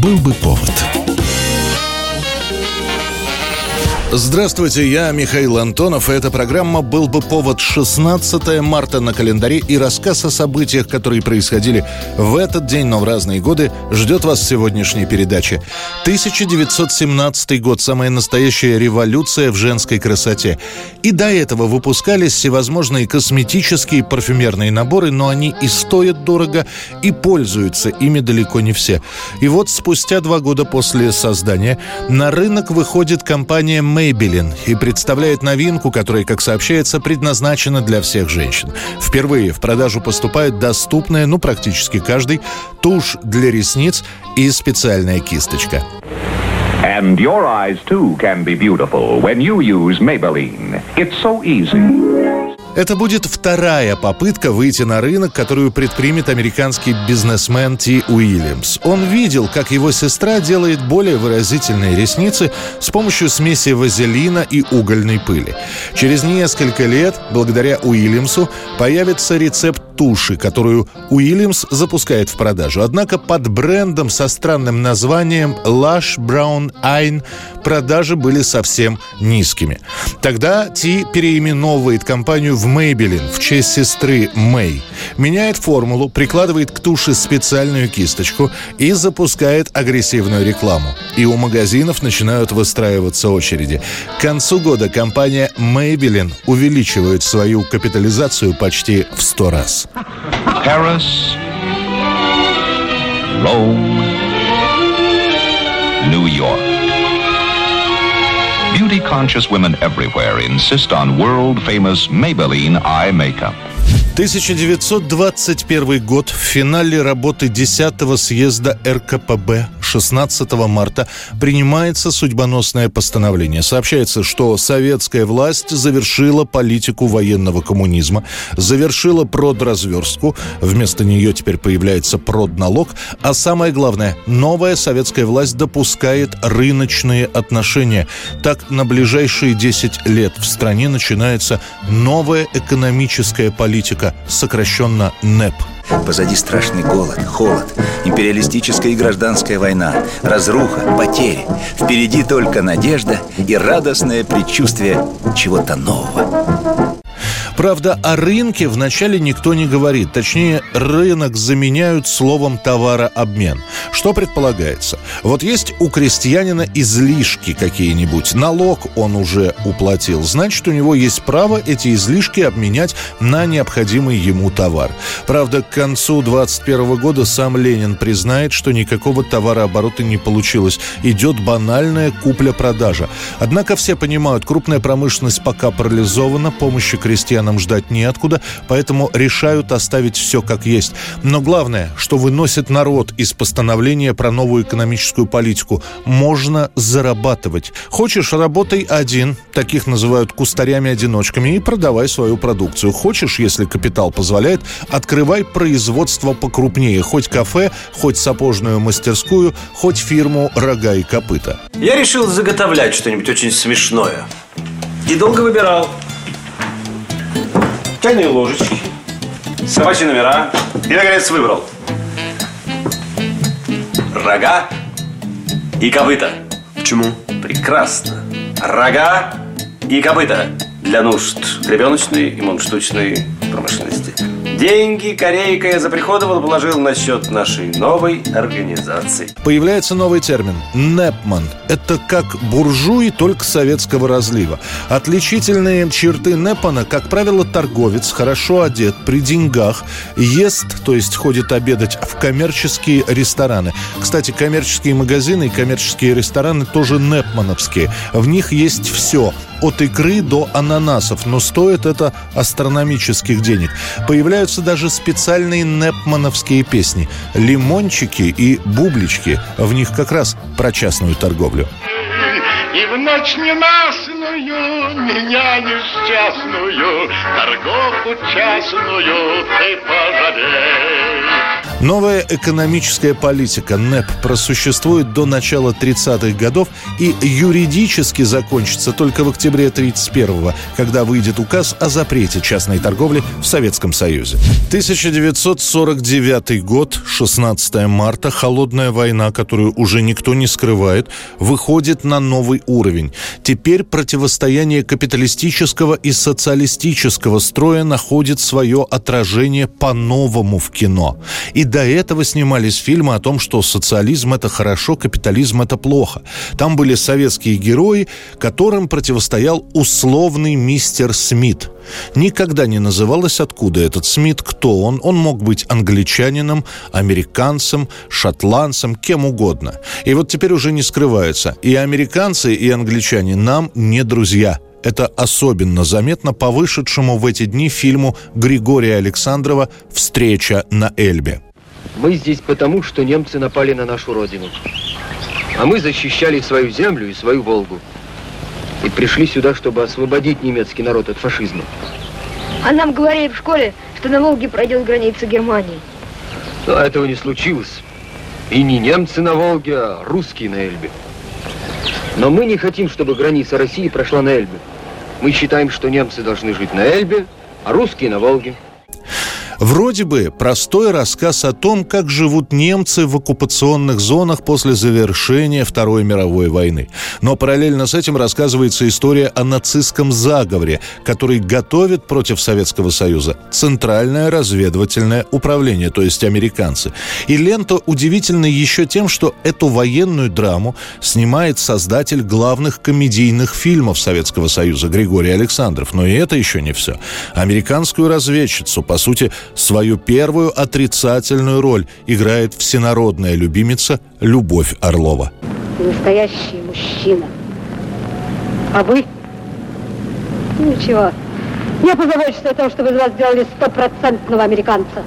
Был бы повод. Здравствуйте, я Михаил Антонов, и эта программа «Был бы повод» 16 марта на календаре и рассказ о событиях, которые происходили в этот день, но в разные годы, ждет вас в сегодняшней передаче. 1917 год – самая настоящая революция в женской красоте. И до этого выпускались всевозможные косметические парфюмерные наборы, но они и стоят дорого, и пользуются ими далеко не все. И вот спустя два года после создания на рынок выходит компания Maybelline и представляет новинку, которая, как сообщается, предназначена для всех женщин. Впервые в продажу поступает доступная, ну, практически каждый, тушь для ресниц и специальная кисточка. And your eyes too can be beautiful when you use Maybelline. It's so easy. Это будет вторая попытка выйти на рынок, которую предпримет американский бизнесмен Ти Уильямс. Он видел, как его сестра делает более выразительные ресницы с помощью смеси вазелина и угольной пыли. Через несколько лет, благодаря Уильямсу, появится рецепт туши, которую Уильямс запускает в продажу. Однако под брендом со странным названием Lush Brown Ein продажи были совсем низкими. Тогда Ти переименовывает компанию в Maybelline в честь сестры Мэй. Меняет формулу, прикладывает к туше специальную кисточку и запускает агрессивную рекламу. И у магазинов начинают выстраиваться очереди. К концу года компания Maybelline увеличивает свою капитализацию почти в 100 раз. Paris, Rome, New York. Beauty conscious women everywhere insist on world famous Maybelline eye makeup. 1921 год в финале работы 10-го съезда РКПБ 16 марта принимается судьбоносное постановление. Сообщается, что советская власть завершила политику военного коммунизма, завершила продразверстку, вместо нее теперь появляется продналог, а самое главное, новая советская власть допускает рыночные отношения. Так, на ближайшие 10 лет в стране начинается новая экономическая политика, сокращенно НЭП – Позади страшный голод, холод, империалистическая и гражданская война, разруха, потери. Впереди только надежда и радостное предчувствие чего-то нового. Правда, о рынке вначале никто не говорит. Точнее, рынок заменяют словом товарообмен. Что предполагается? Вот есть у крестьянина излишки какие-нибудь. Налог он уже уплатил. Значит, у него есть право эти излишки обменять на необходимый ему товар. Правда, к концу 2021 года сам Ленин признает, что никакого товарооборота не получилось. Идет банальная купля-продажа. Однако все понимают, крупная промышленность пока парализована, помощи крестьянам нам ждать неоткуда, поэтому решают оставить все как есть. Но главное, что выносит народ из постановления про новую экономическую политику. Можно зарабатывать. Хочешь, работай один, таких называют кустарями-одиночками, и продавай свою продукцию. Хочешь, если капитал позволяет, открывай производство покрупнее. Хоть кафе, хоть сапожную мастерскую, хоть фирму «Рога и копыта». Я решил заготовлять что-нибудь очень смешное. И долго выбирал чайные ложечки, собачьи номера и, наконец, выбрал. Рога и копыта. Почему? Прекрасно. Рога и копыта для нужд гребеночной и мундштучной промышленности. Деньги корейка я заприходовал, положил на счет нашей новой организации. Появляется новый термин – «непман». Это как буржуи, только советского разлива. Отличительные черты Непмана, как правило, торговец, хорошо одет, при деньгах, ест, то есть ходит обедать в коммерческие рестораны. Кстати, коммерческие магазины и коммерческие рестораны тоже непмановские. В них есть все – от икры до ананасов, но стоит это астрономических денег. Появляются даже специальные непмановские песни «Лимончики» и «Бублички». В них как раз про частную торговлю. И в ночь ненастную, меня несчастную, торговку частную ты пожалей. Новая экономическая политика НЭП просуществует до начала 30-х годов и юридически закончится только в октябре 31-го, когда выйдет указ о запрете частной торговли в Советском Союзе. 1949 год, 16 марта, холодная война, которую уже никто не скрывает, выходит на новый уровень. Теперь противостояние капиталистического и социалистического строя находит свое отражение по-новому в кино. И до этого снимались фильмы о том, что социализм это хорошо, капитализм это плохо. Там были советские герои, которым противостоял условный мистер Смит. Никогда не называлось, откуда этот Смит, кто он. Он мог быть англичанином, американцем, шотландцем, кем угодно. И вот теперь уже не скрывается. И американцы, и англичане нам не друзья – это особенно заметно по вышедшему в эти дни фильму Григория Александрова «Встреча на Эльбе». Мы здесь потому, что немцы напали на нашу родину. А мы защищали свою землю и свою Волгу. И пришли сюда, чтобы освободить немецкий народ от фашизма. А нам говорили в школе, что на Волге пройдет граница Германии. Но этого не случилось. И не немцы на Волге, а русские на Эльбе. Но мы не хотим, чтобы граница России прошла на Эльбе. Мы считаем, что немцы должны жить на Эльбе, а русские на Волге. Вроде бы простой рассказ о том, как живут немцы в оккупационных зонах после завершения Второй мировой войны. Но параллельно с этим рассказывается история о нацистском заговоре, который готовит против Советского Союза Центральное разведывательное управление, то есть американцы. И лента удивительна еще тем, что эту военную драму снимает создатель главных комедийных фильмов Советского Союза Григорий Александров. Но и это еще не все. Американскую разведчицу, по сути, Свою первую отрицательную роль играет всенародная любимица Любовь Орлова. Настоящий мужчина. А вы? Ничего. Я позабочусь о том, чтобы из вас сделали стопроцентного американца.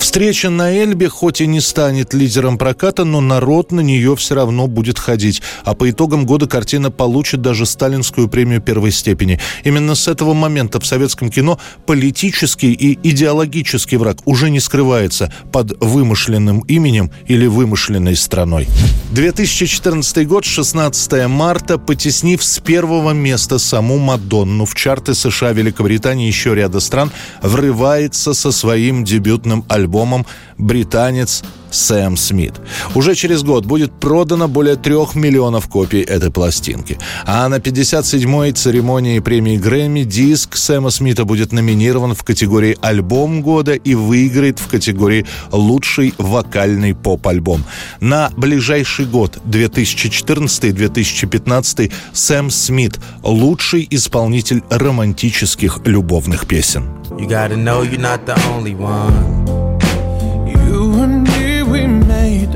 Встреча на Эльбе хоть и не станет лидером проката, но народ на нее все равно будет ходить. А по итогам года картина получит даже сталинскую премию первой степени. Именно с этого момента в советском кино политический и идеологический враг уже не скрывается под вымышленным именем или вымышленной страной. 2014 год, 16 марта, потеснив с первого места саму Мадонну в чарты США, Великобритании и еще ряда стран, врывается со своим дебютным альбомом альбомом британец Сэм Смит. Уже через год будет продано более трех миллионов копий этой пластинки. А на 57-й церемонии премии Грэмми диск Сэма Смита будет номинирован в категории «Альбом года» и выиграет в категории «Лучший вокальный поп-альбом». На ближайший год, 2014-2015, Сэм Смит – лучший исполнитель романтических любовных песен. You gotta know you're not the only one.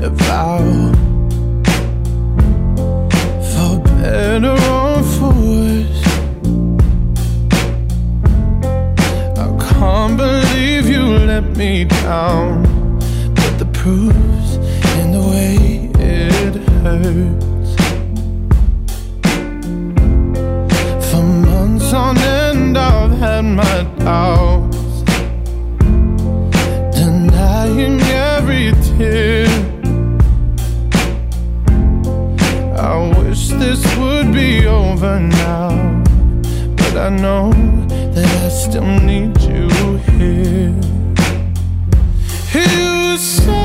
A vow. For better or for worse. I can't believe you let me down. But the proof's this would be over now. But I know that I still need you here. You say